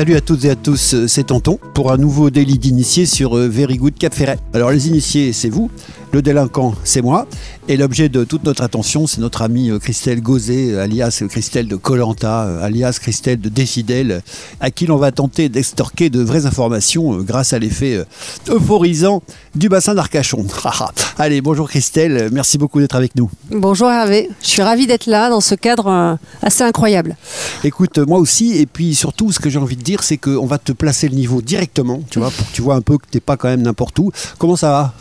Salut à toutes et à tous, euh, c'est Tonton pour un nouveau délit d'initié sur euh, Very Good Cap Ferret. Alors les initiés, c'est vous, le délinquant, c'est moi, et l'objet de toute notre attention, c'est notre amie euh, Christelle Gauzet, alias Christelle de Colanta, alias Christelle de Défidèle, à qui l'on va tenter d'extorquer de vraies informations grâce à l'effet euphorisant du bassin d'Arcachon. Allez, bonjour Christelle, merci beaucoup d'être avec nous. Bonjour Hervé, je suis ravie d'être là dans ce cadre assez incroyable. Écoute, moi aussi, et puis surtout, ce que j'ai envie de dire, c'est qu'on va te placer le niveau directement, tu vois, pour que tu vois un peu que t'es pas quand même n'importe où. Comment ça va?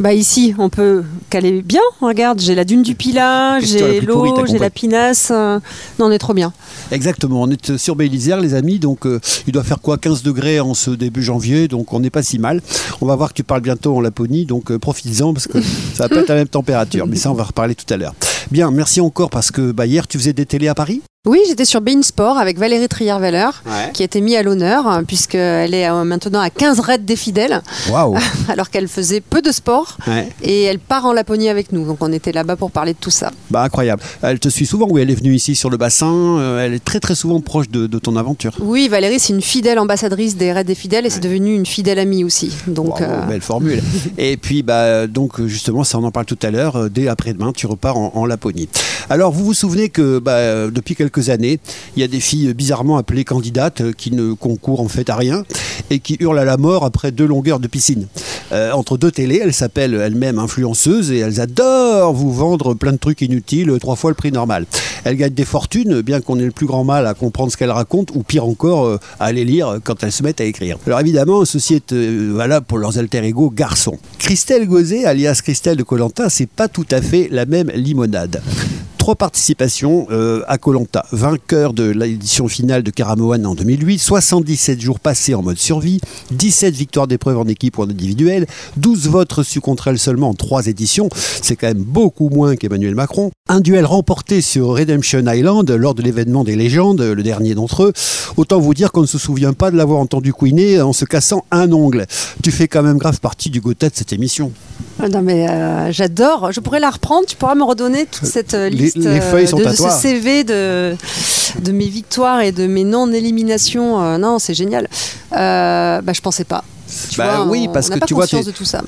Bah ici, on peut caler bien. Regarde, j'ai la dune du Pilat, j'ai l'eau, j'ai la pinasse. non, on est trop bien. Exactement, on est sur Bélisère, les amis, donc euh, il doit faire quoi 15 degrés en ce début janvier, donc on n'est pas si mal. On va voir que tu parles bientôt en Laponie, donc euh, profites-en parce que ça va pas être la même température, mais ça on va reparler tout à l'heure. Bien, merci encore parce que bah, hier tu faisais des télés à Paris? Oui, j'étais sur Bein Sport avec Valérie Trier-Veller, qui a été mise à l'honneur, hein, puisqu'elle est euh, maintenant à 15 raids des fidèles, alors qu'elle faisait peu de sport, et elle part en Laponie avec nous. Donc on était là-bas pour parler de tout ça. Bah incroyable. Elle te suit souvent, oui, elle est venue ici sur le bassin, euh, elle est très très souvent proche de, ton aventure. Oui, Valérie, c'est une fidèle ambassadrice des raids des fidèles, et c'est devenu une fidèle amie aussi. Donc, euh, Belle formule. et puis, bah, donc justement, ça on en parle tout à l'heure, dès après-demain, tu repars en, en Laponie. Alors vous vous souvenez que bah, depuis quelques années. Il y a des filles bizarrement appelées candidates euh, qui ne concourent en fait à rien et qui hurlent à la mort après deux longueurs de piscine. Euh, entre deux télés, elles s'appellent elles-mêmes influenceuses et elles adorent vous vendre plein de trucs inutiles, trois fois le prix normal. Elles gagnent des fortunes, bien qu'on ait le plus grand mal à comprendre ce qu'elles racontent, ou pire encore, euh, à les lire quand elles se mettent à écrire. Alors évidemment, ceci est valable pour leurs alter ego garçons. Christelle Gauzet, alias Christelle de Colanta, c'est pas tout à fait la même limonade trois participations euh, à Colanta. Vainqueur de l'édition finale de Karamoan en 2008, 77 jours passés en mode survie, 17 victoires d'épreuve en équipe ou en individuel, 12 votes reçus contre elle seulement en trois éditions. C'est quand même beaucoup moins qu'Emmanuel Macron. Un duel remporté sur Redemption Island lors de l'événement des légendes, le dernier d'entre eux. Autant vous dire qu'on ne se souvient pas de l'avoir entendu couiner en se cassant un ongle. Tu fais quand même grave partie du Gotha de cette émission. Ah non mais euh, j'adore. Je pourrais la reprendre. Tu pourras me redonner toute cette euh, liste les, feuilles sont de, ce CV de, de mes victoires et de mes non-éliminations. non, c'est génial. bah, je pensais pas bah oui, parce que tu vois, tu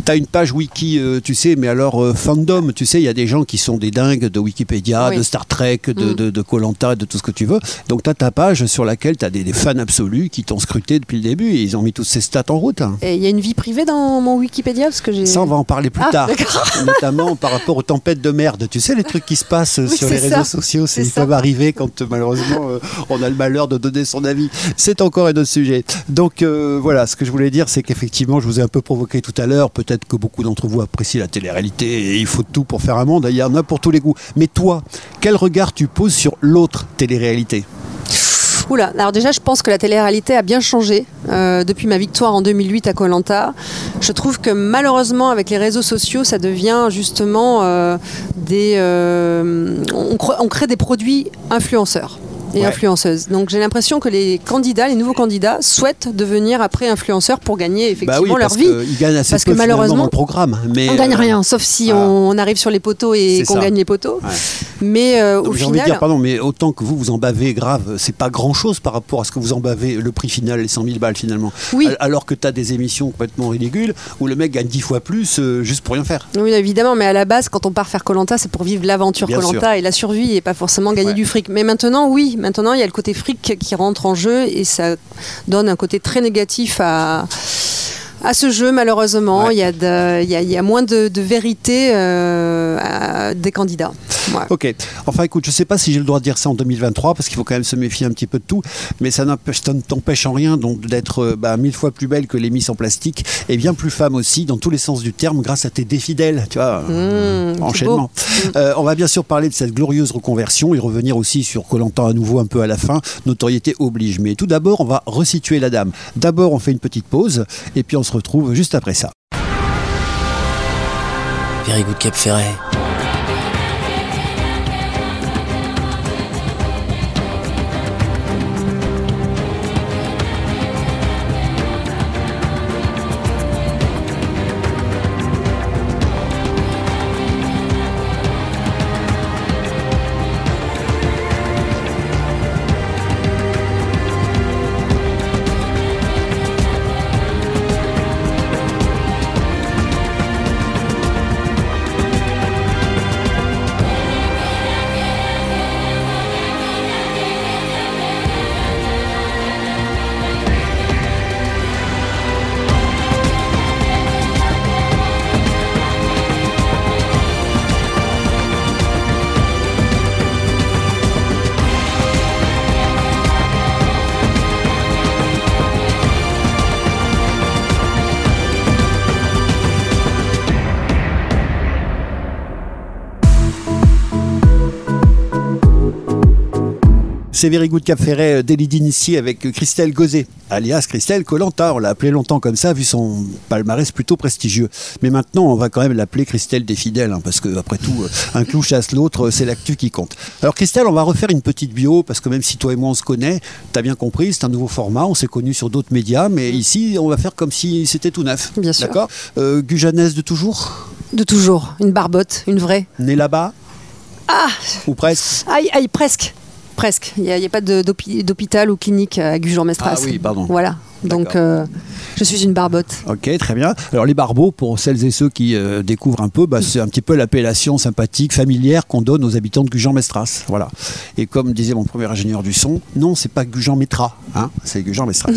as une page wiki, euh, tu sais, mais alors euh, fandom, tu sais, il y a des gens qui sont des dingues de Wikipédia, de Star Trek, de Colanta, mm. de, de, tout ce que tu veux. Donc tu as ta page sur laquelle tu as des, fans absolus qui t'ont scruté depuis le début et ils ont mis toutes ces stats en route. Et il y a une vie privée dans mon Wikipédia parce que Ça, on va en parler plus ah, tard. Notamment par rapport aux tempêtes de merde. Tu sais, les trucs qui se passent sur les réseaux sociaux, c'est ils peuvent arriver quand malheureusement euh, on a le malheur de donner son avis. C'est encore un autre sujet. Donc voilà, ce que je voulais dire, c'est effectivement, je vous ai un peu provoqué tout à l'heure. Peut-être que beaucoup d'entre vous apprécient la télé-réalité et il faut tout pour faire un monde. Il y en pour tous les goûts. Mais toi, quel regard tu poses sur l'autre télé-réalité? Oula, alors déjà, je pense que la télé-réalité a bien changé euh, depuis ma victoire en 2008 à Colanta. Je trouve que malheureusement, avec les réseaux sociaux, ça devient justement euh, des. Euh, on crée des produits influenceurs et influenceuses. Donc j'ai l'impression que les candidats, les nouveaux candidats, souhaitent devenir après influenceurs pour gagner bah effectivement leur vie. ils gagnent assez parce que malheureusement, le programme. Mais on gagne rien, sauf si on, arrive sur les poteaux et qu'on gagne les poteaux. Mais euh, au final, envie de dire, pardon, mais autant que vous vous en bavez grave, c'est pas grand chose par rapport à ce que vous en bavez le prix final, les 100 000 balles finalement. Oui. Alors que tu as des émissions complètement ridicules où le mec gagne 10 fois plus euh, juste pour rien faire. Oui, évidemment, mais à la base, quand on part faire Colanta, c'est pour vivre l'aventure Colanta et la survie et pas forcément gagner du fric. Mais maintenant, oui, Maintenant, il y a le côté fric qui rentre en jeu et ça donne un côté très négatif à, à ce jeu, malheureusement. Il, y a il, y a, moins de, vérité euh, des candidats. Ok. Enfin, écoute, je ne sais pas si j'ai le droit de dire ça en 2023, parce qu'il faut quand même se méfier un petit peu de tout, mais ça ne t'empêche en rien d'être euh, bah, mille fois plus belle que les Miss en plastique, et bien plus femme aussi, dans tous les sens du terme, grâce à tes défidèles, tu vois, mmh, enchaînement. Euh, on va bien sûr parler de cette glorieuse reconversion et revenir aussi sur Colantan à nouveau un peu à la fin, notoriété oblige. Mais tout d'abord, on va resituer la dame. D'abord, on fait une petite pause, et puis on se retrouve juste après ça. Very good Cap Ferret. C'est Very Good Cap Ferret, délit d'initié avec Christelle Gauzet, alias Christelle Colanta. On l'a appelée longtemps comme ça, vu son palmarès plutôt prestigieux. Mais maintenant, on va quand même l'appeler Christelle des fidèles, hein, parce que après tout, un clou chasse l'autre, c'est l'actu qui compte. Alors Christelle, on va refaire une petite bio, parce que même si toi et moi on se connaît, tu as bien compris, c'est un nouveau format, on s'est connus sur d'autres médias, mais ici, on va faire comme si c'était tout neuf. Bien sûr. D'accord? Euh, Gujanaise de toujours? De toujours, une barbotte, une vraie. Née là-bas? Ah Ou presque? Aïe, aïe, presque. Presque. Il n'y a, pas d'hôpital ou clinique à Gujan-Mestras. Ah oui, pardon. Voilà. Donc, euh, je suis une barbotte. Ok, très bien. Alors, les barbeaux, pour celles et ceux qui euh, découvrent un peu, bah, c'est un petit peu l'appellation sympathique, familière qu'on donne aux habitants de Gujan-Mestras. Voilà. Et comme disait mon premier ingénieur du son, non, c'est pas Gujan-Métra, hein, c'est Gujan-Mestras.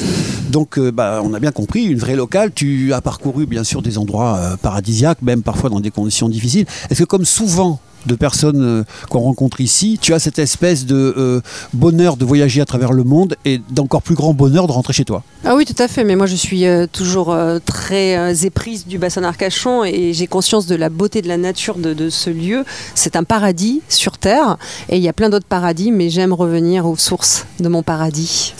Donc, euh, bah, on a bien compris, une vraie locale. Tu as parcouru, bien sûr, des endroits paradisiaques, même parfois dans des conditions difficiles. Est-ce que, comme souvent de personnes euh, qu'on rencontre ici, tu as cette espèce de euh, bonheur de voyager à travers le monde et d'encore plus grand bonheur de rentrer chez toi. Ah oui, tout à fait. Mais moi, je suis euh, toujours très éprise du bassin d'Arcachon et j'ai conscience de la beauté de la nature de, de ce lieu. C'est un paradis sur Terre et il y a plein d'autres paradis, mais j'aime revenir aux sources de mon paradis.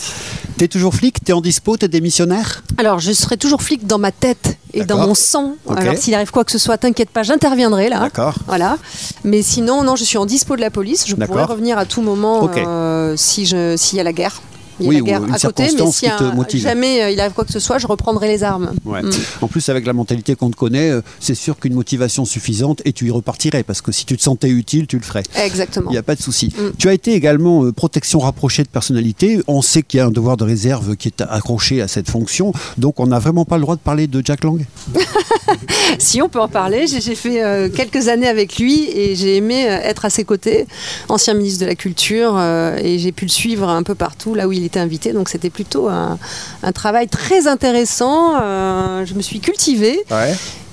T'es toujours flic T'es en dispo T'es démissionnaire Alors, je serai toujours flic dans ma tête et dans mon sang. Alors, s'il arrive quoi que ce soit, t'inquiète pas, j'interviendrai là. D'accord. Voilà. Mais sinon, non, je suis en dispo de la police. Je pourrais revenir à tout moment euh, si s'il y a la guerre il y a oui, la guerre à côté, mais si un, jamais euh, il arrive quoi que ce soit, je reprendrai les armes. Mm. En plus, avec la mentalité qu'on te connaît, euh, c'est sûr qu'une motivation suffisante et tu y repartirais parce que si tu te sentais utile, tu le ferais. Exactement. Il n'y a pas de souci. Mm. Tu as été également euh, protection rapprochée de personnalité. On sait qu'il y a un devoir de réserve qui est accroché à cette fonction, donc on n'a vraiment pas le droit de parler de Jack Lang. si on peut en parler, j'ai fait quelques années avec lui et j'ai aimé être à ses côtés, ancien ministre de la Culture, et j'ai pu le suivre un peu partout là où il était invité. Donc c'était plutôt un, travail très intéressant. Euh, je me suis cultivée.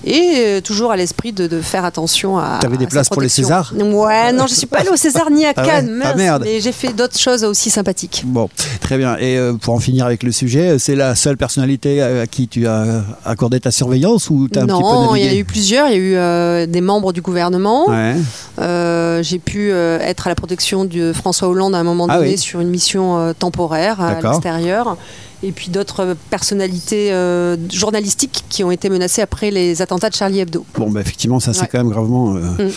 Et euh, toujours à l'esprit de, faire attention à. Tu avais des places pour les Césars Ouais, non, je suis pas allée au César ni à ah Cannes. Ah merde. Mais j'ai fait d'autres choses aussi sympathiques. Bon, très bien. Et euh, pour en finir avec le sujet, c'est la seule personnalité à qui tu as accordé ta surveillance ou as un petit peu Non, il y a eu plusieurs. Il y a eu euh, des membres du gouvernement. j'ai pu être à la protection de François Hollande à un moment ah donné sur une mission temporaire à l'extérieur et puis d'autres personnalités euh, journalistiques qui ont été menacées après les attentats de Charlie Hebdo. Bon, bah, effectivement, ça c'est quand même gravement... Euh, mm.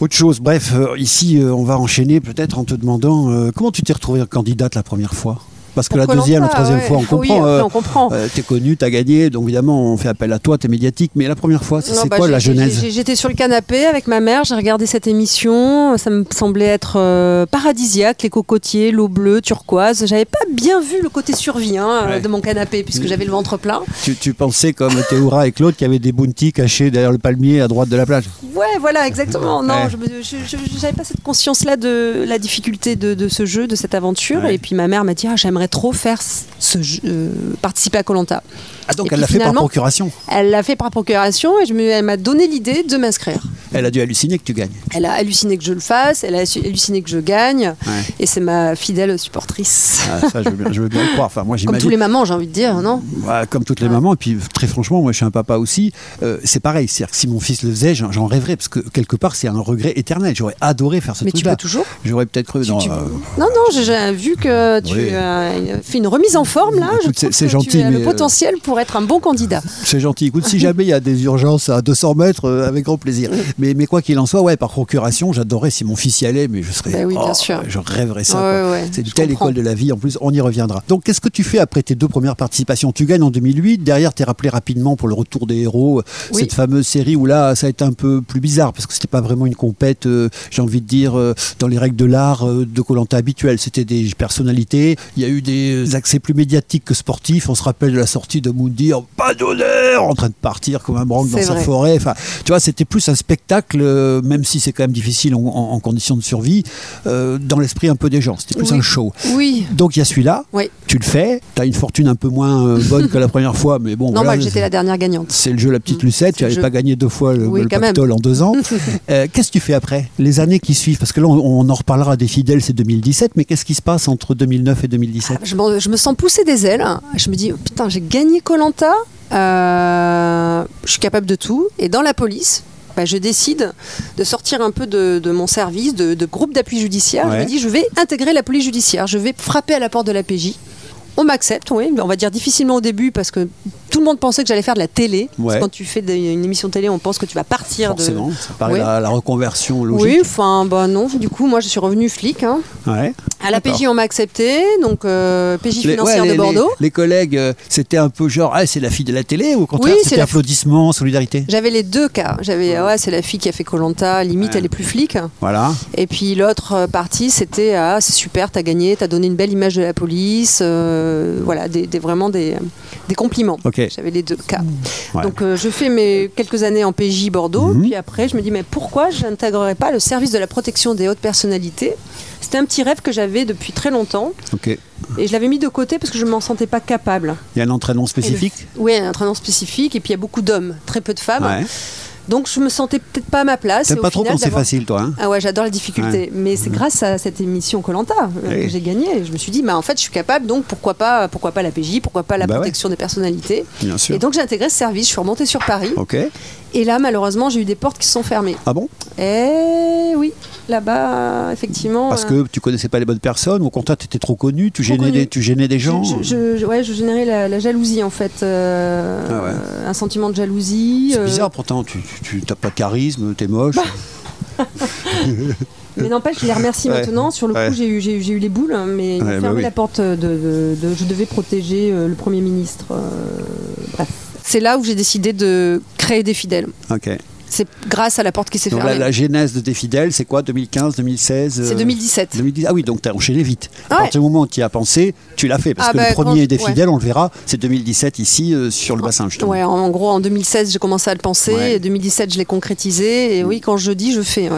Autre chose, bref, euh, ici on va enchaîner peut-être en te demandant comment tu t'es retrouvée candidate la première fois? Parce que la deuxième, la troisième fois, on comprend. Oui, on comprend. Euh, t'es connu, t'as gagné, donc évidemment, on fait appel à toi, t'es médiatique. Mais la première fois, c'est bah, quoi la genèse J'étais sur le canapé avec ma mère, j'ai regardé cette émission. Ça me semblait être euh, paradisiaque, les cocotiers, l'eau bleue, turquoise. J'avais pas bien vu le côté survie hein, euh, de mon canapé, puisque j'avais le ventre plein. Tu, pensais comme Théoura et Claude qu'il y avait des bounties cachés derrière le palmier à droite de la plage Ouais, voilà, exactement. Non, je n'avais pas cette conscience-là de la difficulté de, ce jeu, de cette aventure. Et puis ma mère m'a dit ah, j'aimerais trop faire ce euh, participer à Colanta. Ah donc elle l'a fait par procuration Elle l'a fait par procuration et je me, elle m'a donné l'idée de m'inscrire. Elle a dû halluciner que tu gagnes. Elle a halluciné que je le fasse, elle a halluciné que je gagne et c'est ma fidèle supportrice. Ah, ça je veux, bien, le croire. Enfin, moi, comme tous les mamans j'ai envie de dire, non Comme toutes les mamans et puis très franchement moi je suis un papa aussi. Euh, c'est pareil, c'est-à-dire que si mon fils le faisait j'en rêverais parce que quelque part c'est un regret éternel. J'aurais adoré faire ce truc-là. Mais tu peux toujours J'aurais peut-être cru. Non, euh, non, non, j'ai vu que tu fait une remise en forme là. C'est gentil. Tu as le euh, potentiel pour être un bon candidat. C'est gentil. Écoute, si jamais il y a des urgences à 200 mètres, euh, avec grand plaisir. Mais, mais quoi qu'il en soit, ouais, par procuration, j'adorerais si mon fils y allait, mais je serais. Ben oui, bien oh, sûr. Je rêverais ça. c'est une telle école de la vie. En plus, on y reviendra. Donc, qu'est-ce que tu fais après tes deux premières participations? Tu gagnes en 2008. Derrière, tu es rappelé rapidement pour le retour des héros. Cette fameuse série où là, ça a été un peu plus bizarre parce que c'était pas vraiment une compète, euh, j'ai envie de dire, dans les règles de l'art de Colanta habituel. C'était des personnalités. Il y a eu des accès plus médiatiques que sportifs. On se rappelle de la sortie de Moundir, pas d'honneur, en train de partir comme un branque dans sa forêt. Enfin, tu vois, c'était plus un spectacle, euh, même si c'est quand même difficile en, conditions de survie, euh, dans l'esprit un peu des gens. C'était plus un show. Oui. Donc il y a celui-là. Oui. Tu le fais. Tu as une fortune un peu moins euh, bonne que la première fois, mais bon. Non, j'étais la dernière gagnante. C'est le jeu La Petite mm. Lucette. Tu n'avais pas gagné deux fois le, oui, en deux ans. qu'est-ce que tu fais après? Les années qui suivent Parce que là, on, en reparlera des fidèles, c'est 2017, mais qu'est-ce qui se passe entre 2009 et 2017 je, je me sens pousser des ailes. Je me dis, putain, j'ai gagné Colanta, euh, je suis capable de tout. Et dans la police, bah, je décide de sortir un peu de, de mon service, de, de groupe d'appui judiciaire. Je me dis, je vais intégrer la police judiciaire. Je vais frapper à la porte de la PJ. On m'accepte, oui, on va dire difficilement au début parce que tout le monde pensait que j'allais faire de la télé. Parce que quand tu fais une émission télé, on pense que tu vas partir de. Forcément, ça paraît la, la reconversion logique. Oui, enfin, bah non, du coup, moi je suis revenue flic. hein. Ouais. À la. PJ, on m'a accepté, donc euh, PJ financière les- de Bordeaux. Les, les collègues, euh, c'était un peu genre, ah, c'est la fille de la télé ou au contraire, Oui, c'était la- applaudissements, solidarité? J'avais les deux cas. J'avais, ouais, c'est la fille qui a fait Colanta, limite elle est plus flic. Voilà. Et puis l'autre euh, partie, c'était ah c'est super, t'as gagné, t'as donné une belle image de la police, euh, voilà, des, des- vraiment des, des compliments. Ok. J'avais les deux cas. Ouais. Donc euh, je fais mes quelques années en PJ Bordeaux, Mhm. puis après je me dis mais pourquoi je n'intégrerais pas le service de la protection des hautes personnalités? C'était un petit rêve que j'avais depuis très longtemps et je l'avais mis de côté parce que je ne m'en sentais pas capable. Il y a un entraînement spécifique? Oui, un entraînement spécifique et puis il y a beaucoup d'hommes, très peu de femmes. Ouais. Donc je me sentais peut-être pas à ma place. T'aimes pas trop quand c'est facile, toi. Hein ah ouais, j'adore les difficultés. Mais c'est grâce à cette émission Colanta Oui. que j'ai gagné. Je me suis dit, bah, en fait, je suis capable, donc pourquoi pas, pourquoi pas la PJ, pourquoi pas la Bah ouais. protection des personnalités. Bien sûr. Et donc j'ai intégré ce service, je suis remontée sur Paris. Ok. Et là, malheureusement, j'ai eu des portes qui se sont fermées. Ah bon? Et oui, là-bas, effectivement. Parce euh, que tu connaissais pas les bonnes personnes, ou au contraire, tu étais trop connu, tu gênais, connu. des, tu gênais des gens je, je- je- ouais, je générais la, la jalousie en fait, euh, Ah ouais. euh, un sentiment de jalousie. C'est euh, bizarre pourtant, tu n'as pas de charisme, t'es moche. Bah, Mais n'empêche, je les remercie Ouais. maintenant. Sur le coup, Ouais. j'ai eu, les boules, mais ils m'ont Ouais, bah fermé oui. la porte de, de- de- Je devais protéger euh, le Premier ministre. euh, bref. C'est là où j'ai décidé de créer des fidèles. ok. C'est grâce à la porte qui s'est fermée. la, la genèse de tes fidèles, c'est quoi 2015, 2016 C'est euh, 2017. 2010 Ah oui, donc tu as enchaîné vite. À Ouais. partir du moment où tu y as pensé, tu l'as fait. Parce Ah que bah, le premier quand- des ouais. fidèles, on le verra, c'est 2017 ici euh, sur le bassin justement. Ouais, en, gros, en 2016, j'ai commencé à le penser. Ouais. Et 2017, je l'ai concrétisé. Et oui, quand je dis, je fais.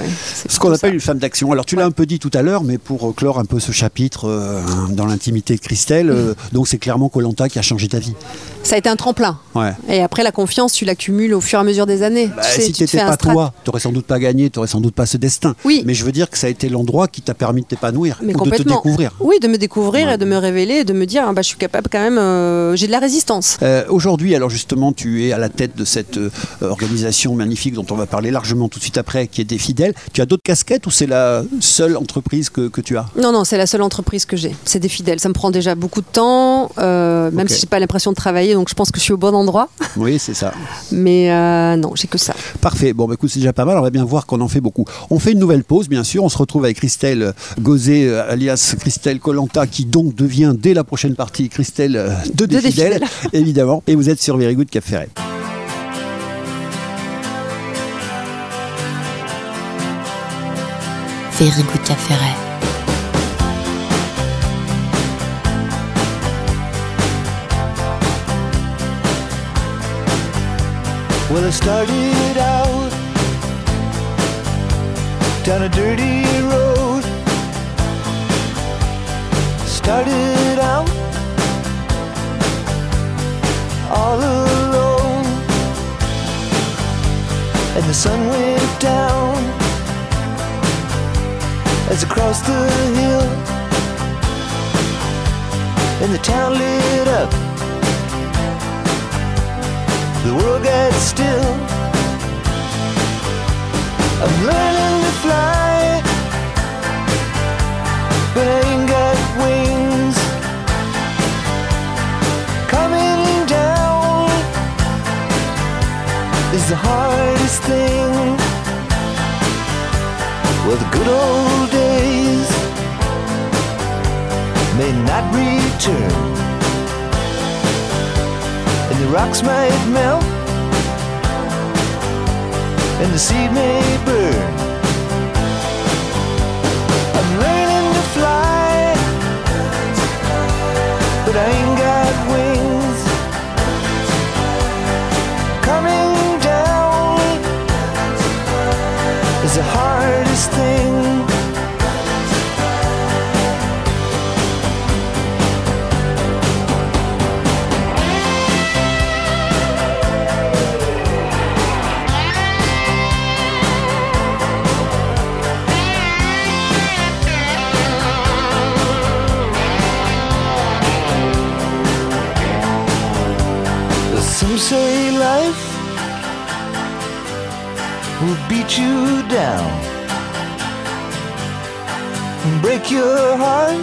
Ce qu'on appelle ça. une femme d'action. Alors tu l'as un peu dit tout à l'heure, mais pour euh, clore un peu ce chapitre euh, dans l'intimité de Christelle, euh, donc c'est clairement Colanta qui a changé ta vie. Ça a été un tremplin. Ouais. Et après, la confiance, tu l'accumules au fur et à mesure des années. Bah, tu sais, si tu un pas strat- toi, t'aurais sans doute pas gagné, t'aurais sans doute pas ce destin. Oui. Mais je veux dire que ça a été l'endroit qui t'a permis de t'épanouir ou de te découvrir. Oui, de me découvrir Ouais. et de me révéler et de me dire, ah, bah, je suis capable quand même, euh, j'ai de la résistance. Euh, Aujourd'hui, alors justement, tu es à la tête de cette euh, organisation magnifique dont on va parler largement tout de suite après, qui est des fidèles. Tu as d'autres casquettes ou c'est la seule entreprise que, que tu as? Non, non, c'est la seule entreprise que j'ai. C'est des fidèles. Ça me prend déjà beaucoup de temps, même Ok. si j'ai pas l'impression de travailler, donc je pense que je suis au bon endroit. Oui, c'est ça. Mais non, j'ai que ça. Parfait. Bon, bah, écoute, c'est déjà pas mal. On va bien voir qu'on en fait beaucoup. On fait une nouvelle pause, bien sûr. On se retrouve avec Christelle Gauzet, euh, alias Christelle Colanta, qui donc devient dès la prochaine partie Christelle euh, de évidemment. Et vous êtes sur Very Good Cap Ferret. Very Good Cap Ferret. Well, I started out down a dirty road. Started out all alone, and the sun went down as I crossed the hill, and the town lit up the world gets still. I'm learning to fly, I wings. Coming down is the hardest thing. Well, the good old days may not return and the rocks might melt, and the seed may burn. I'm learning to fly, but I ain't Some say life will beat you down, break your heart,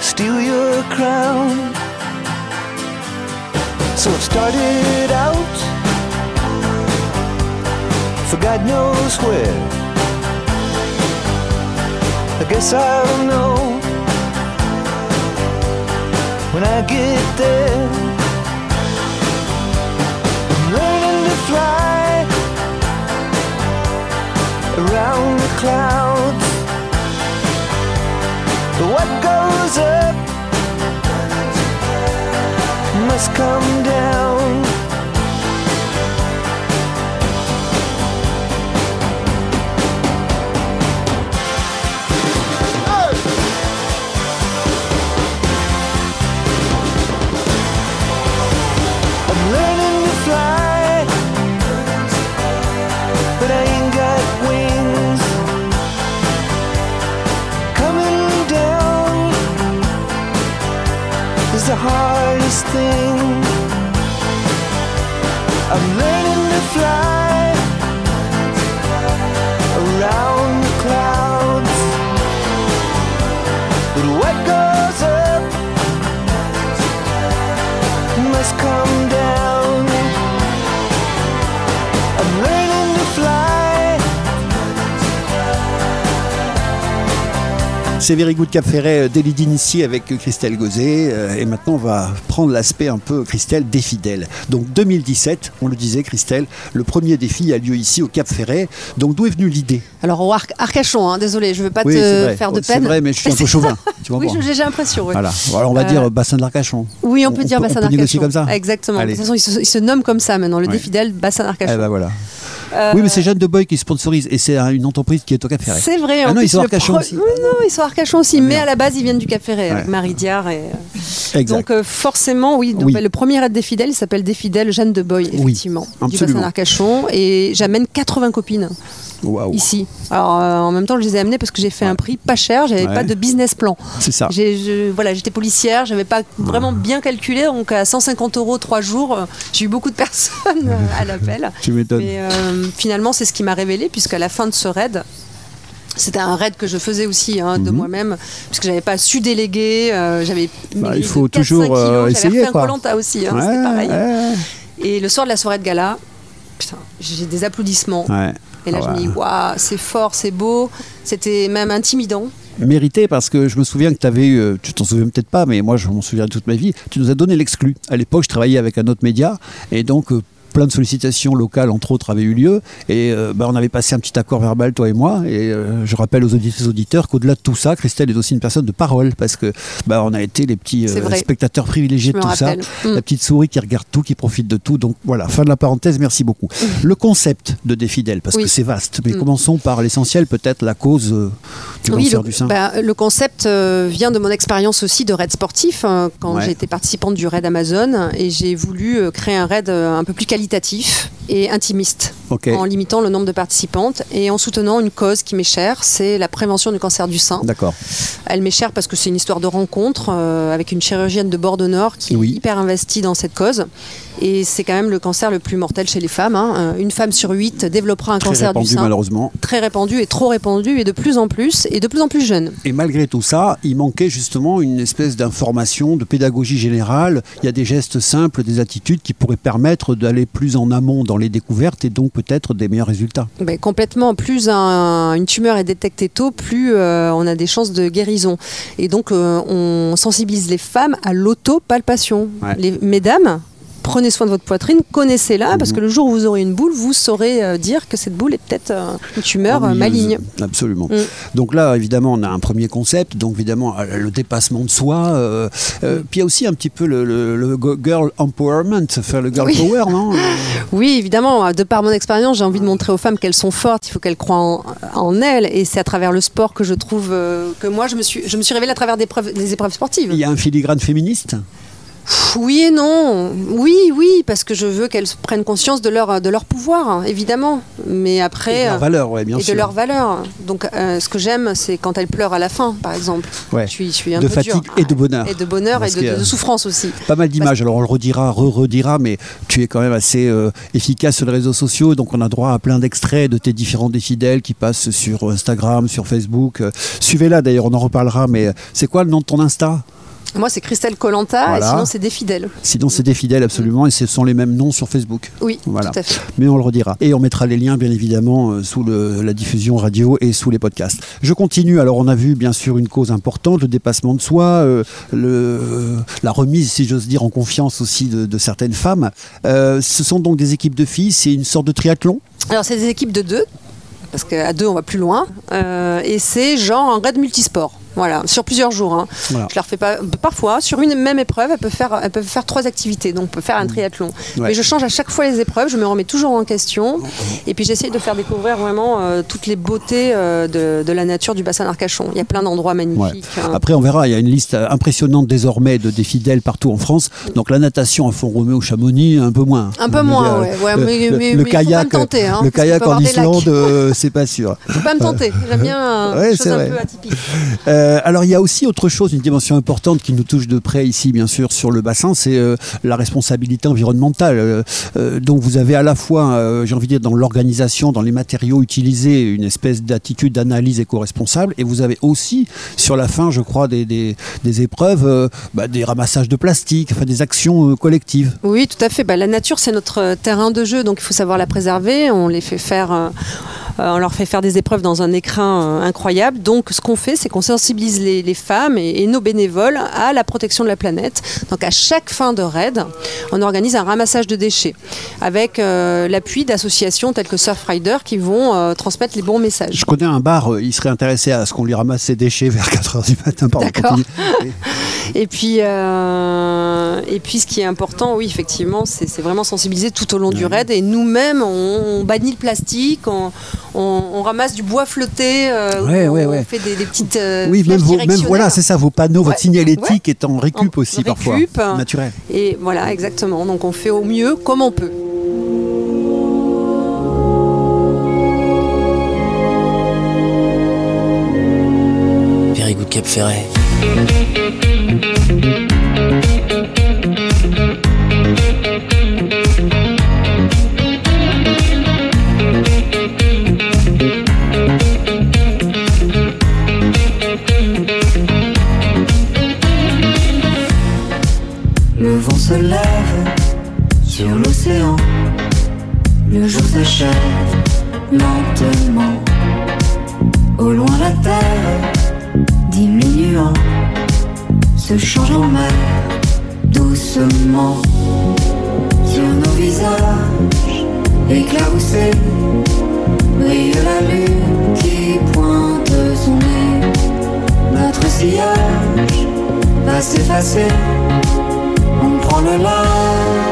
steal your crown. So it started out for God knows where. I guess I'll know when I get there. I'm learning to fly around the clouds. What goes up must come down. I'm. C'est Very Good Cap Ferret, euh, délit d'initié avec Christelle Gauzet. euh, Et maintenant, on va prendre l'aspect un peu, Christelle, des fidèles. Donc 2017, on le disait, Christelle, le premier défi a lieu ici au Cap Ferret. Donc d'où est venue l'idée? Alors au Arc- Arcachon, hein, désolé, je veux pas Oui, c'est te faire de C'est peine. vrai, mais je suis un peu chauvin. Tu vois Oui, bon. j'ai l'impression. oui. Voilà. Alors on va Euh, dire bassin de l'Arcachon. Oui, on peut On dire bassin d'Arcachon. comme ça Exactement. Allez. De toute façon, il se, il se nomme comme ça maintenant, le Ouais. défidèle bassin d'Arcachon. Eh ben voilà. Euh, Oui, mais c'est Jeanne de Boy qui sponsorise et c'est un- une entreprise qui est au Cap Ferret. C'est vrai. Ah non, ils sont Arcachon pro- aussi. Oui, non, ils sont Arcachon aussi, mais à la base, ils viennent du Cap Ferret, avec. Marie Diard. Et... Exact. Donc euh, forcément, oui. Donc, Oui. bah, le premier raid des fidèles, il s'appelle des fidèles Jeanne de Boy, effectivement, du absolument. bassin d'Arcachon. Et j'amène 80 copines Ici. Alors euh, en même temps, je les ai amenées parce que j'ai fait un prix pas cher, j'avais Ouais. pas de business plan. C'est ça. J'ai- je- voilà, j'étais policière, j'avais pas vraiment bien calculé, donc à 150 euros trois jours, euh, j'ai eu beaucoup de personnes à l'appel. Tu m'étonnes. Mais euh, finalement, c'est ce qui m'a révélé, puisqu'à la fin de ce raid, c'était un raid que je faisais aussi hein, de Mhm. moi-même, puisque j'avais pas su déléguer, euh, j'avais Bah, il faut de 4-5 toujours, kilos, j'avais essayer, fait un quoi. Koh-Lanta aussi, hein, Ouais, c'était pareil. ouais, Et le soir de la soirée de gala, putain, j'ai des applaudissements. ouais. Et là, Ah je me dis, waouh, c'est fort, c'est beau. C'était même intimidant. Mérité parce que je me souviens que tu avais eu, tu t'en souviens peut-être pas, mais moi je m'en souviens toute ma vie, tu nous as donné l'exclu. À l'époque, je travaillais avec un autre média et donc euh, plein de sollicitations locales, entre autres, avaient eu lieu. Et euh, bah, on avait passé un petit accord verbal, toi et moi. Et euh, je rappelle aux auditrices auditeurs qu'au-delà de tout ça, Christelle est aussi une personne de parole parce que bah, on a été les petits vrai. spectateurs privilégiés de tout ça. Mm. La petite souris qui regarde tout, qui profite de tout. Donc voilà, fin de la parenthèse, merci beaucoup. Le concept de Défidèle, parce Oui. que c'est vaste, mais Mm. commençons par l'essentiel, peut-être la cause euh, du Oui, cancer le, du sein. bah, le concept euh, vient de mon expérience aussi de raid sportif, hein, quand Ouais. été participante du raid Amazon, et j'ai voulu euh, créer un raid euh, un peu plus qualitatif et intimiste, en limitant le nombre de participantes et en soutenant une cause qui m'est chère, c'est la prévention du cancer du sein. D'accord. Elle m'est chère parce que c'est une histoire de rencontre euh, avec une chirurgienne de Bordeaux-Nord qui Oui. est hyper investie dans cette cause. Et c'est quand même le cancer le plus mortel chez les femmes. hein. Euh, Une femme sur huit développera un Très cancer répandu du sein. malheureusement. Très répandu et trop répandu et de plus en plus et de plus en plus jeune. Et malgré tout ça, il manquait justement une espèce d'information, de pédagogie générale. Il y a des gestes simples, des attitudes qui pourraient permettre d'aller plus en amont dans les découvertes et donc peut-être des meilleurs résultats. Ben, complètement. Plus un- une tumeur est détectée tôt, plus euh, on a des chances de guérison. Et donc, euh, on sensibilise les femmes à l'autopalpation. Ouais. Les, mesdames, prenez soin de votre poitrine, connaissez-la, parce Mhm. que le jour où vous aurez une boule, vous saurez euh, dire que cette boule est peut-être euh, une tumeur euh, maligne. Absolument. Mm. Donc là, évidemment, on a un premier concept, donc évidemment le dépassement de soi. euh, Puis il y a aussi un petit peu le, le- le go- girl empowerment, enfin le girl Oui. power, non? Oui, évidemment, de par mon expérience, j'ai envie de montrer aux femmes qu'elles sont fortes, il faut qu'elles croient en, en elles, et c'est à travers le sport que je trouve que moi, je me suis, je me suis révélée à travers des, preuves- des épreuves sportives. Il y a un filigrane féministe? Oui et non. Oui, oui, parce que je veux qu'elles prennent conscience de leur, de leur pouvoir, évidemment. Mais après. Et de leur euh, valeur, ouais, bien et sûr. de leur valeur. Donc, euh, ce que j'aime, c'est quand elles pleurent à la fin, par exemple. Ouais. Je suis, je suis un De peu dure. fatigue et de bonheur. Et de bonheur Parce et de, souffrance aussi. Pas mal d'images, alors on le redira, re-redira, mais tu es quand même assez euh, efficace sur les réseaux sociaux, donc on a droit à plein d'extraits de tes différents défidèles qui passent sur Instagram, sur Facebook. Suivez-la d'ailleurs, on en reparlera, mais c'est quoi le nom de ton Insta? Moi, c'est Christelle Colanta, Voilà. et sinon, c'est des fidèles. Sinon c'est des fidèles absolument, et ce sont les mêmes noms sur Facebook. Oui, Voilà. tout à fait. Mais on le redira. Et on mettra les liens, bien évidemment, euh, sous le- la diffusion radio et sous les podcasts. Je continue. Alors, on a vu, bien sûr, une cause importante, le dépassement de soi, euh, le, la remise, si j'ose dire, en confiance aussi de, de certaines femmes. Euh, ce sont donc des équipes de filles. C'est une sorte de triathlon? Alors, c'est des équipes de deux, parce qu'à deux, on va plus loin. Euh, et c'est genre un raid multisport. Voilà, sur plusieurs jours. hein. Voilà. Je leur fais pas. Parfois, sur une même épreuve, elles peuvent faire, elles peuvent faire trois activités. Donc, on peut faire un triathlon. Ouais. Mais je change à chaque fois les épreuves. Je me remets toujours en question. Et puis, j'essaye de faire découvrir vraiment euh, toutes les beautés euh, de, de la nature du bassin d'Arcachon. Il y a plein d'endroits Ouais. magnifiques. hein. Après, on verra, il y a une liste euh, impressionnante désormais de des fidèles partout en France. Donc, la natation à Font-Romeu Chamonix, un peu moins. Un peu moins, dire, ouais. Ouais, le, mais- le- mais- mais kayak, me tenter, hein, le kayak peut en. Islande, euh, c'est pas sûr. Faut pas me tenter. J'aime bien c'est choses un peu atypiques. Euh, alors il y a aussi autre chose, une dimension importante qui nous touche de près ici, bien sûr, sur le bassin, c'est euh, la responsabilité environnementale. Euh, donc vous avez à la fois, j'ai envie de dire, dans l'organisation, dans les matériaux utilisés, une espèce d'attitude d'analyse éco-responsable, et vous avez aussi, sur la fin, je crois, des, épreuves, bah, des ramassages de plastique, des actions collectives. Oui, tout à fait. Bah, la nature, c'est notre terrain de jeu, donc il faut savoir la préserver. On les fait faire, on leur fait faire des épreuves dans un écrin euh, incroyable. Donc, ce qu'on fait, c'est qu'on sensibilise les, les femmes et, et nos bénévoles à la protection de la planète. Donc, à chaque fin de raid, on organise un ramassage de déchets avec euh, l'appui d'associations telles que Surfrider qui vont euh, transmettre les bons messages. Je connais un bar, euh, il serait intéressé à ce qu'on lui ramasse ses déchets vers 4h du matin. D'accord. Et puis, euh, et puis, ce qui est important, oui, effectivement, c'est c'est vraiment sensibiliser tout au long du raid. Et nous-mêmes, on, on bannit le plastique, on, on- on ramasse du bois flotté, euh, Ouais, on, ouais, on ouais. fait des, des petites. euh, Oui, même, vos, même voilà, c'est ça, vos panneaux, votre Ouais. signalétique est en récup En aussi parfois. récup. Naturel. Et voilà, exactement. Donc, on fait au mieux comme on peut. Very good Cap Ferret. Le jour s'achève lentement. Au loin la terre diminuant se change en mer doucement. Sur nos visages éclaboussés brille la lune qui pointe son nez. Notre sillage va s'effacer on prend le large.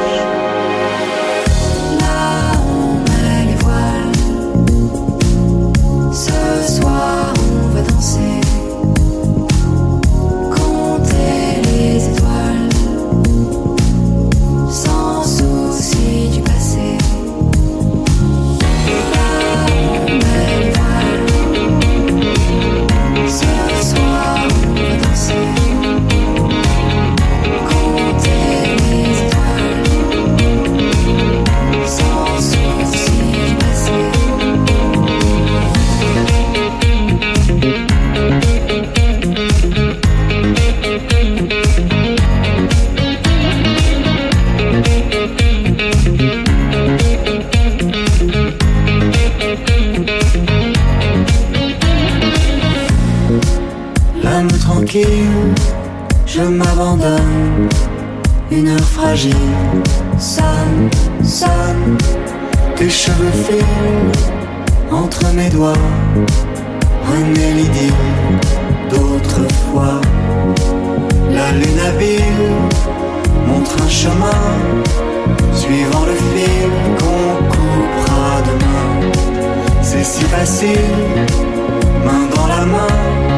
Je m'abandonne une heure fragile sonne, sonne, tes cheveux filent entre mes doigts. René l'idylle d'autrefois. La lune habile montre un chemin suivant le fil qu'on coupera demain. C'est si facile, main dans la main,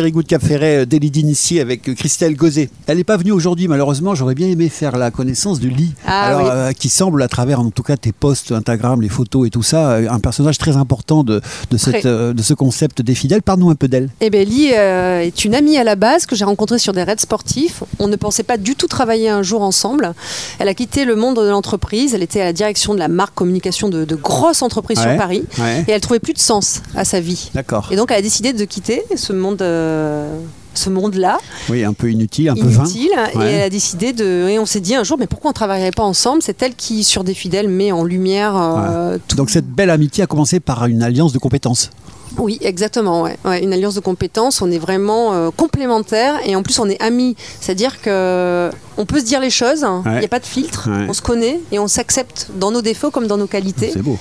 Very Good Cap Ferret, délit d'initié avec euh, Christelle Gauzet. Elle n'est pas venue aujourd'hui, malheureusement. J'aurais bien aimé faire la connaissance de Lee. Ah Alors, oui. euh, qui semble, à travers en tout cas tes posts Instagram, les photos et tout ça, euh, un personnage très important de, de, cette, euh, de ce concept des fidèles. Parle-nous un peu d'elle. Eh bien, Lee euh, est une amie à la base que j'ai rencontrée sur des raids sportifs. On ne pensait pas du tout travailler un jour ensemble. Elle a quitté le monde de l'entreprise. Elle était à la direction de la marque communication de, de grosses entreprises Ouais. sur Paris. Ouais. Et elle trouvait plus de sens à sa vie. D'accord. Et donc, elle a décidé de quitter ce monde. Euh, ce monde-là, Oui, un peu inutile, un peu vain. inutile, Ouais. et elle a décidé de. Et on s'est dit un jour, mais pourquoi on travaillerait pas ensemble? C'est elle qui, sur des fidèles, met en lumière euh, tout. Donc cette belle amitié a commencé par une alliance de compétences. Oui, exactement. Ouais. Ouais, une alliance de compétences. On est vraiment euh, complémentaires et en plus on est amis. C'est-à-dire que on peut se dire les choses. Il Ouais. n'y a pas de filtre. On se connaît et on s'accepte dans nos défauts comme dans nos qualités. C'est beau.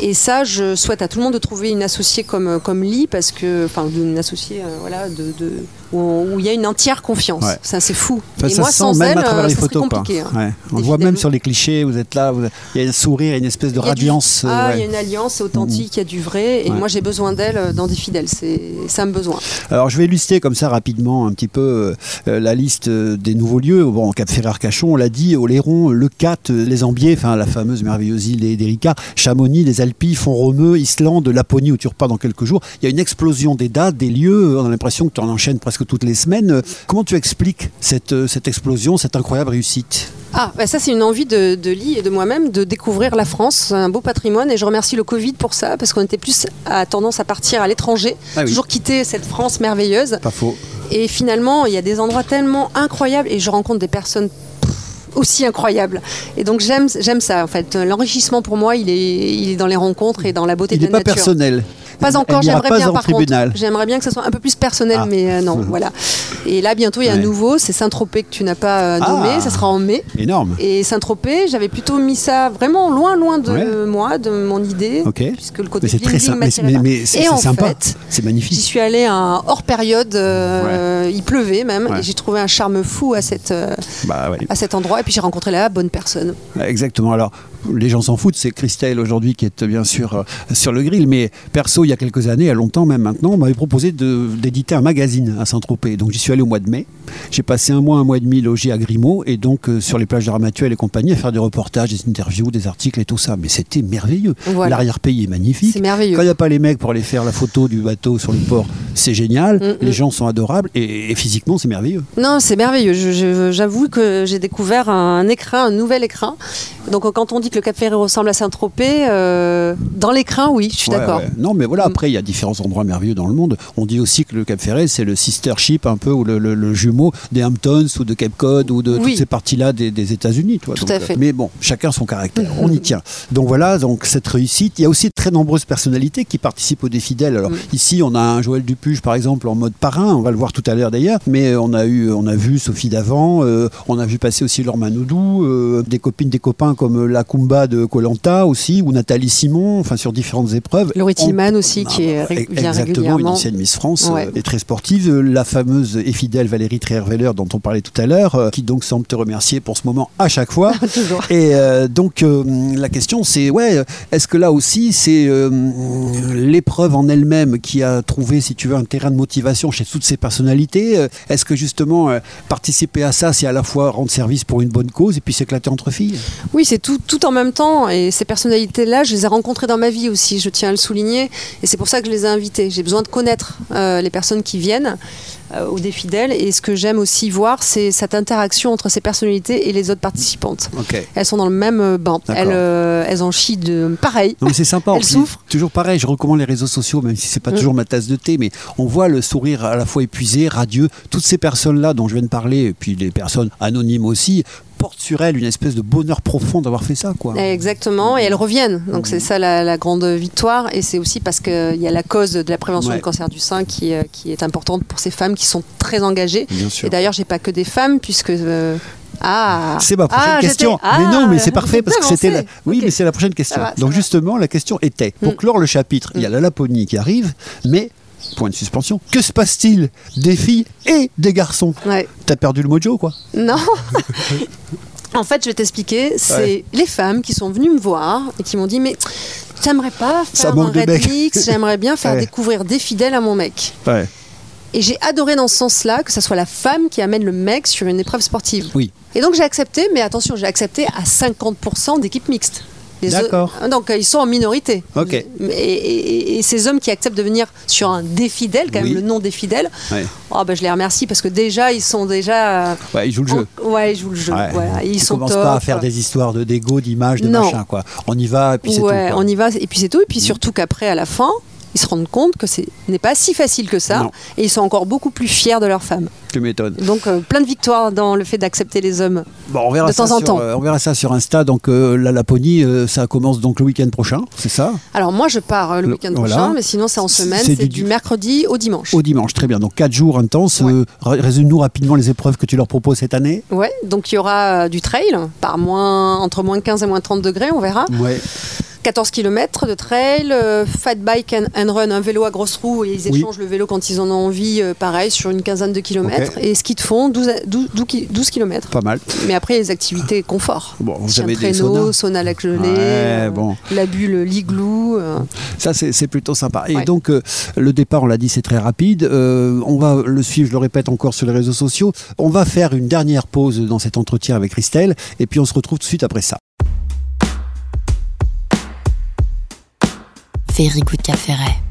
Et ça, je souhaite à tout le monde de trouver une associée comme comme Lee parce que, enfin, une associée, euh, voilà, de, de- où il y a une entière confiance. Ouais. Ça, c'est fou. Enfin, et ça moi, se sans même elle, à travers euh, les ça serait photos. compliqué. hein. Ouais. On Des le voit même sur les clichés, vous êtes là, vous- il y a un sourire, il y a une espèce de du- radiance. euh, Ah, il ouais. y a une alliance, c'est authentique, il y a du vrai, et moi j'ai besoin d'elle euh, dans des fidèles, c'est c'est un besoin. Alors je vais lister comme ça rapidement un petit peu euh, la liste euh, des nouveaux lieux. Bon, Cap Ferrer-Cachon, on l'a dit, Oléron, Le Cat, euh, les Ambiers, enfin la fameuse merveilleuse île d'Erika, Chamonix, les Alpilles, Font-Romeu, Islande, Laponie où tu repars dans quelques jours. Il y a une explosion des dates, des lieux. On a l'impression que tu en enchaînes presque toutes les semaines. Comment tu expliques cette, euh, cette explosion, cette incroyable réussite? Ah, bah ça c'est une envie de, de Lee et de moi-même de découvrir la France, un beau patrimoine, et je remercie le Covid pour ça, parce qu'on était plus à tendance à partir à l'étranger, Ah oui. toujours quitter cette France merveilleuse. Pas faux. Et finalement, il y a des endroits tellement incroyables, et je rencontre des personnes aussi incroyables. Et donc j'aime ça, en fait. L'enrichissement pour moi, il est, il est dans les rencontres et dans la beauté Il de n'est la pas nature. personnel. Pas encore, j'aimerais bien en par tribunal. contre. J'aimerais bien que ce soit un peu plus personnel, Ah. mais euh, non, voilà. Et là, bientôt, il y a Ouais. un nouveau, c'est Saint-Tropez que tu n'as pas euh, nommé, Ah. ça sera en mai. Énorme. Et Saint-Tropez, j'avais plutôt mis ça vraiment loin, loin de Ouais. moi, de mon idée, puisque le côté Mais c'est très. Mais, mais- c'est sympa. C'est J'y magnifique. suis allée un hors période, euh, il pleuvait même, et j'ai trouvé un charme fou à, cette, Bah, à cet endroit, et puis j'ai rencontré la bonne personne. Exactement. Alors, les gens s'en foutent. C'est Christelle aujourd'hui qui est bien sûr sur le grill. Mais perso, il y a quelques années, il y a longtemps même maintenant, on m'avait proposé d'éditer un magazine à Saint-Tropez. Donc, j'y suis allé au mois de mai. J'ai passé un mois, un mois et demi logé à Grimaud et donc euh, sur les plages de Ramatuel et compagnie à faire des reportages, des interviews, des articles et tout ça. Mais c'était merveilleux. Voilà. L'arrière-pays est magnifique. C'est merveilleux. Quand il n'y a pas les mecs pour aller faire la photo du bateau sur le port, c'est génial. Mm, Les mm. gens sont adorables et, et physiquement, c'est merveilleux. Non, c'est merveilleux. J'avoue que j'ai découvert un écrin, un nouvel écrin. Donc euh, quand on dit que le Cap Ferré ressemble à Saint-Tropez, euh, dans l'écrin, oui, je suis Ouais, d'accord. ouais. Non, mais voilà, Mm. après, il y a différents endroits merveilleux dans le monde. On dit aussi que le Cap Ferret, c'est le sister ship un peu, ou le, le- le jumeau des Hamptons, ou de Cape Cod, ou de Oui. toutes ces parties-là des, des États-Unis. Tout Donc, à euh, fait. Mais bon, chacun son caractère. On y tient. Donc voilà, donc cette réussite. Il y a aussi de très nombreuses personnalités qui participent au défi d'elle. Alors Mm. ici, on a un Joël Dupuge, par exemple, en mode parrain. On va le voir tout à l'heure d'ailleurs. Mais on a eu, on a vu Sophie Davant. euh, on a vu passer aussi Laure Manoudou, euh, des copines, des copains comme la Kumba de Colanta aussi, ou Nathalie Simon. Enfin, sur différentes épreuves. Laurie Tillman aussi, ah, qui est ré- vient Exactement, une ancienne Miss France Ouais. euh, et très sportive. Euh, La fameuse et fidèle Valérie Trierweiler dont on parlait tout à l'heure, euh, qui donc semble te remercier pour ce moment à chaque fois. Toujours. Et euh, donc euh, la question c'est, ouais, euh, est-ce que là aussi c'est euh, l'épreuve en elle-même qui a trouvé, si tu veux, un terrain de motivation chez toutes ces personnalités Euh, Est-ce que justement euh, participer à ça, c'est à la fois rendre service pour une bonne cause et puis s'éclater entre filles? Oui, c'est tout, tout en même temps. Et ces personnalités-là, je les ai rencontrées dans ma vie aussi, je tiens à le souligner. Et c'est pour ça que je les ai invitées. J'ai besoin de connaître euh, les personnes qui viennent euh, au défi d'elles. Et ce que j'aime aussi voir, c'est cette interaction entre ces personnalités et les autres participantes. Elles sont dans le même euh, banc. D'accord. Elles, euh, elles en chient de pareil. Non mais c'est sympa. Elle Puis, souffre. Toujours pareil, je recommande les réseaux sociaux, même si c'est pas Mm. toujours ma tasse de thé, mais on voit le sourire à la fois épuisé, radieux. Toutes ces personnes-là dont je viens de parler, et puis les personnes anonymes aussi, portent sur elles une espèce de bonheur profond d'avoir fait ça, quoi. Exactement, et elles reviennent. Donc c'est ça la, la grande victoire. Et c'est aussi parce qu'il y a la cause de la prévention Ouais. du cancer du sein qui, euh, qui est importante pour ces femmes qui sont très engagées. Bien sûr. Et d'ailleurs, j'ai pas que des femmes, puisque. euh, ah C'est ma prochaine Ah, question. Ah, mais non, mais c'est parfait parce que c'était la... Oui, mais c'est la prochaine question. Va, Donc va. justement, la question était pour Mm. clore le chapitre, il y a la Laponie qui arrive, mais Point de suspension. Que se passe-t-il des filles et des garçons Ouais. T'as perdu le mojo, quoi Non. en fait, je vais t'expliquer. C'est Ouais. les femmes qui sont venues me voir et qui m'ont dit mais j'aimerais pas Ça faire un red mix. J'aimerais bien faire Ouais. découvrir des fidèles à mon mec. Ouais. Et j'ai adoré dans ce sens-là que ce soit la femme qui amène le mec sur une épreuve sportive. Oui. Et donc j'ai accepté, mais attention, j'ai accepté à 50% d'équipe mixte. D'accord. Donc euh, ils sont en minorité. Ok. Et, et- et ces hommes qui acceptent de venir sur un des fidèles, quand Oui. même le nom des fidèles, Ouais. oh, bah, je les remercie parce que déjà ils sont déjà. euh, Ouais, ils jouent le jeu. en- Ouais, ils jouent le jeu. Ouais. Ils On sont commence top. pas à faire des histoires de d'égo, d'images, de Non. machin, quoi. On y va, et puis c'est ouais, tout. quoi. on y va, et puis c'est tout. Et puis surtout qu'après, à la fin, ils se rendent compte que ce n'est pas si facile que ça. Non. Et ils sont encore beaucoup plus fiers de leur femme. Tu m'étonnes. Donc euh, plein de victoires dans le fait d'accepter les hommes. Bon, on verra De ça temps en sur, temps. euh, on verra ça sur Insta. Donc euh, la Laponie, euh, ça commence donc le week-end prochain, c'est ça? Alors moi, je pars euh, le Le- week-end voilà. prochain, mais sinon c'est en semaine. c'est du- du, mercredi au dimanche. Au dimanche, très bien. Donc 4 jours intenses. Ouais. Euh, ré- Résume-nous rapidement les épreuves que tu leur proposes cette année. Ouais, donc il y aura euh, du trail par moins entre moins 15 et moins 30 degrés, on verra. Ouais. 14 km de trail, euh, fat bike and, and run, un vélo à grosse roue et ils Oui. échangent le vélo quand ils en ont envie, euh, pareil, sur une quinzaine de kilomètres. Et ski de fond, 12, à- 12, 12 ki- 12 km. Pas mal. Mais après, les activités confort. Bon, vous avez de des saunas. sauna lac gelé, Ouais, euh, bon. la bulle l'igloo. euh. Ça, c'est plutôt sympa. Et Ouais. donc, euh, le départ, on l'a dit, c'est très rapide. On va le suivre, je le répète encore sur les réseaux sociaux. On va faire une dernière pause dans cet entretien avec Christelle. Et puis, on se retrouve tout de suite après ça. Very Good Café.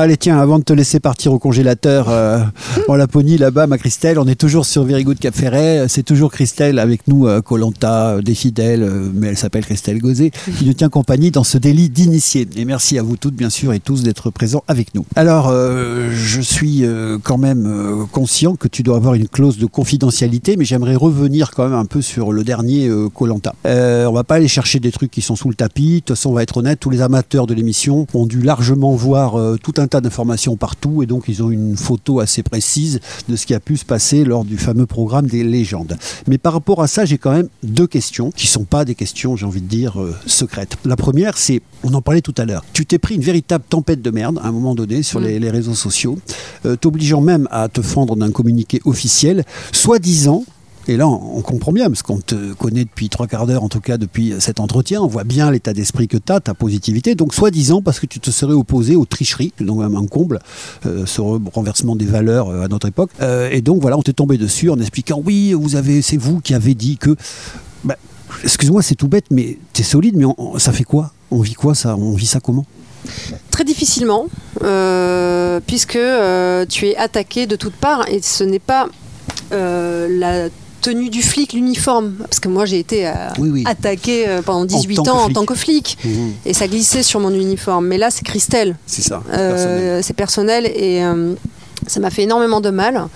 Allez, tiens, avant de te laisser partir au congélateur euh, en Laponie, là-bas, ma Christelle, on est toujours sur Very Good Cap Ferret. C'est toujours Christelle avec nous, Colanta, des fidèles, euh, mais elle s'appelle Christelle Gauzet, qui nous tient compagnie dans ce délit d'initié. Et merci à vous toutes, bien sûr, et tous d'être présents avec nous. Alors, euh, je suis euh, quand même euh, conscient que tu dois avoir une clause de confidentialité, mais j'aimerais revenir quand même un peu sur le dernier Colanta. on va pas aller chercher des trucs qui sont sous le tapis. De toute façon, on va être honnête, tous les amateurs de l'émission ont dû largement voir euh, tout un tas d'informations partout, et donc ils ont une photo assez précise de ce qui a pu se passer lors du fameux programme des légendes. Mais par rapport à ça, j'ai quand même deux questions qui sont pas des questions, j'ai envie de dire, euh, secrètes. La première, c'est, on en parlait tout à l'heure, tu t'es pris une véritable tempête de merde à un moment donné sur Mm. les, les réseaux sociaux, euh, t'obligeant même à te fendre d'un communiqué officiel, soi-disant et là, on comprend bien, parce qu'on te connaît depuis trois quarts d'heure, en tout cas depuis cet entretien, on voit bien l'état d'esprit que tu as, ta positivité. Donc, soi-disant, parce que tu te serais opposé aux tricheries, donc même un comble, euh, ce re- renversement des valeurs euh, à notre époque. Euh, et donc, voilà, on t'est tombé dessus en expliquant oui, vous avez, c'est vous qui avez dit que. Bah, Excuse-moi, c'est tout bête, mais t'es solide, mais ça fait quoi? On vit quoi ça? On vit ça comment? Très difficilement, euh, puisque euh, tu es attaqué de toutes parts et ce n'est pas euh, la tenue du flic, l'uniforme. Parce que moi, j'ai été euh, Oui, oui. attaqué euh, pendant 18 tant que ans en tant que flic. Mhm. Et ça glissait sur mon uniforme. Mais là, c'est Christelle. C'est ça. Euh, personnel. c'est personnel et euh, ça m'a fait énormément de mal.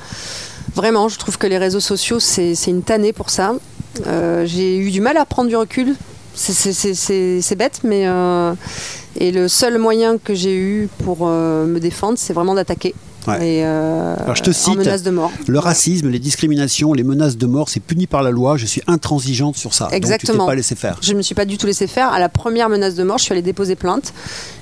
Vraiment, je trouve que les réseaux sociaux, c'est une tannée pour ça. J'ai eu du mal à prendre du recul. C'est- bête, mais. euh, et le seul moyen que j'ai eu pour euh, me défendre, c'est vraiment d'attaquer. Ouais. Et, euh, Alors, je te cite, menace de mort. Le racisme, les discriminations, les menaces de mort, c'est puni par la loi. Je suis intransigeante sur ça. Donc, tu Exactement. pas laissé faire. Je ne me suis pas du tout laissé faire. À la première menace de mort, je suis allée déposer plainte.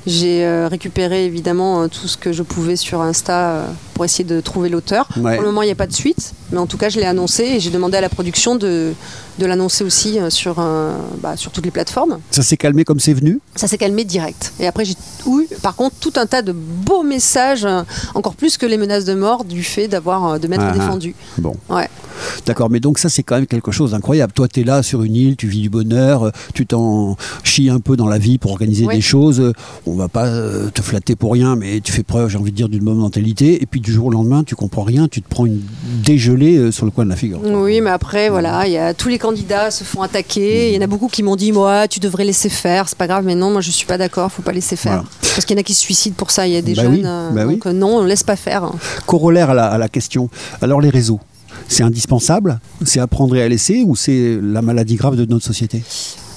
J'ai euh, récupéré évidemment euh, tout ce que je pouvais sur Insta pour essayer de trouver l'auteur. Ouais. Pour le moment, il n'y a pas de suite, mais en tout cas, je l'ai annoncé et j'ai demandé à la production de, de l'annoncer aussi sur, euh, bah, sur toutes les plateformes. Ça s'est calmé comme c'est venu? Ça s'est calmé direct. Et après, j'ai eu, par contre, tout un tas de beaux messages, encore plus que les menaces de mort, du fait d'avoir euh, de m'être Ah, ah. défendu. Bon. Ouais. D'accord, mais donc ça c'est quand même quelque chose d'incroyable. Toi tu es là sur une île, tu vis du bonheur, euh, tu t'en chies un peu dans la vie pour organiser Oui. des choses. euh, On va pas te flatter pour rien, mais tu fais preuve, j'ai envie de dire, d'une bonne mentalité. Et puis du jour au lendemain, tu comprends rien, tu te prends une dégelée sur le coin de la figure. Oui, mais après, voilà, il y a tous les candidats se font attaquer. Il y en a beaucoup qui m'ont dit, moi, tu devrais laisser faire. C'est pas grave, mais non, moi, je suis pas d'accord. Faut pas laisser faire. Voilà. Parce qu'il y en a qui se suicident pour ça. Il y a des Bah jeunes. oui, bah donc non, on laisse pas faire. Corollaire à la, question. Alors les réseaux, c'est indispensable? C'est à prendre et à laisser ou c'est la maladie grave de notre société?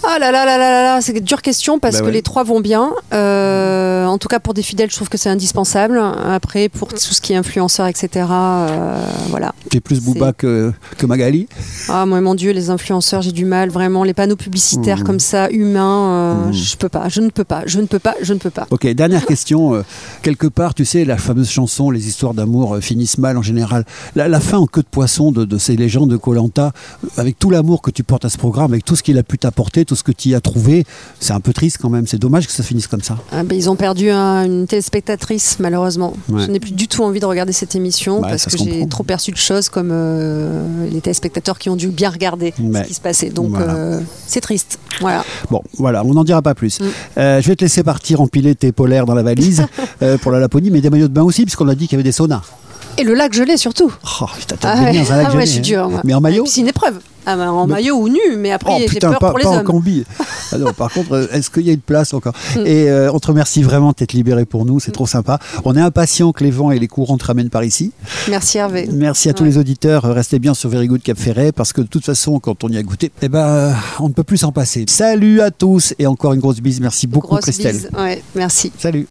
Ah là là là là là là, c'est une dure question parce Bah que ouais. les trois vont bien. Euh, en tout cas, pour des fidèles, je trouve que c'est indispensable. Après, pour tout ce qui est influenceur, etc., euh, voilà. Tu es plus Booba que, que Magali? Ah, moi, mon Dieu, les influenceurs, j'ai du mal, vraiment. Les panneaux publicitaires Mmh. comme ça, humains, euh, Mmh. je peux pas, je ne peux pas, je ne peux pas, je ne peux pas. Ok, dernière question. euh, quelque part, tu sais, la fameuse chanson, les histoires d'amour euh, finissent mal en général. La, la fin en queue de poisson de, de ces légendes de Colanta, avec tout l'amour que tu portes à ce programme, avec tout ce qu'il a pu t'apporter, tout ce que tu y as trouvé, c'est un peu triste quand même. C'est dommage que ça finisse comme ça. Ah, ben, ils ont perdu un- une téléspectatrice, malheureusement. Ouais. Je n'ai plus du tout envie de regarder cette émission parce que j'ai trop perçu de choses comme euh, les téléspectateurs qui ont dû bien regarder ce qui se passait. Donc, Voilà. euh, c'est triste. Voilà. Bon, voilà, on n'en dira pas plus. Mm. Euh, je vais te laisser partir empiler tes polaires dans la valise pour la Laponie, mais des maillots de bain aussi, puisqu'on a dit qu'il y avait des saunas. Et le lac gelé surtout. Oh, putain, t'as Ah ouais, dans un lac ah ouais, je suis hein. moi. Mais en maillot puis, C'est une épreuve. Ah, ben, en Mais- maillot ou nu, mais après Oh j'ai peur pas, pour les pas en hommes. combi. Ah non, par contre, euh, est-ce qu'il y a une place encore Mm. Et euh, on te remercie vraiment de t'être libéré pour nous, c'est trop sympa. On est impatient que les vents et les courants te ramènent par ici. Merci Hervé. Merci à tous les auditeurs. Restez bien sur Very Good Cap Ferret parce que de toute façon, quand on y a goûté, eh ben, euh, on ne peut plus s'en passer. Salut à tous et encore une grosse bise. Merci beaucoup, Grosse Christelle. bise. Ouais, merci. Salut.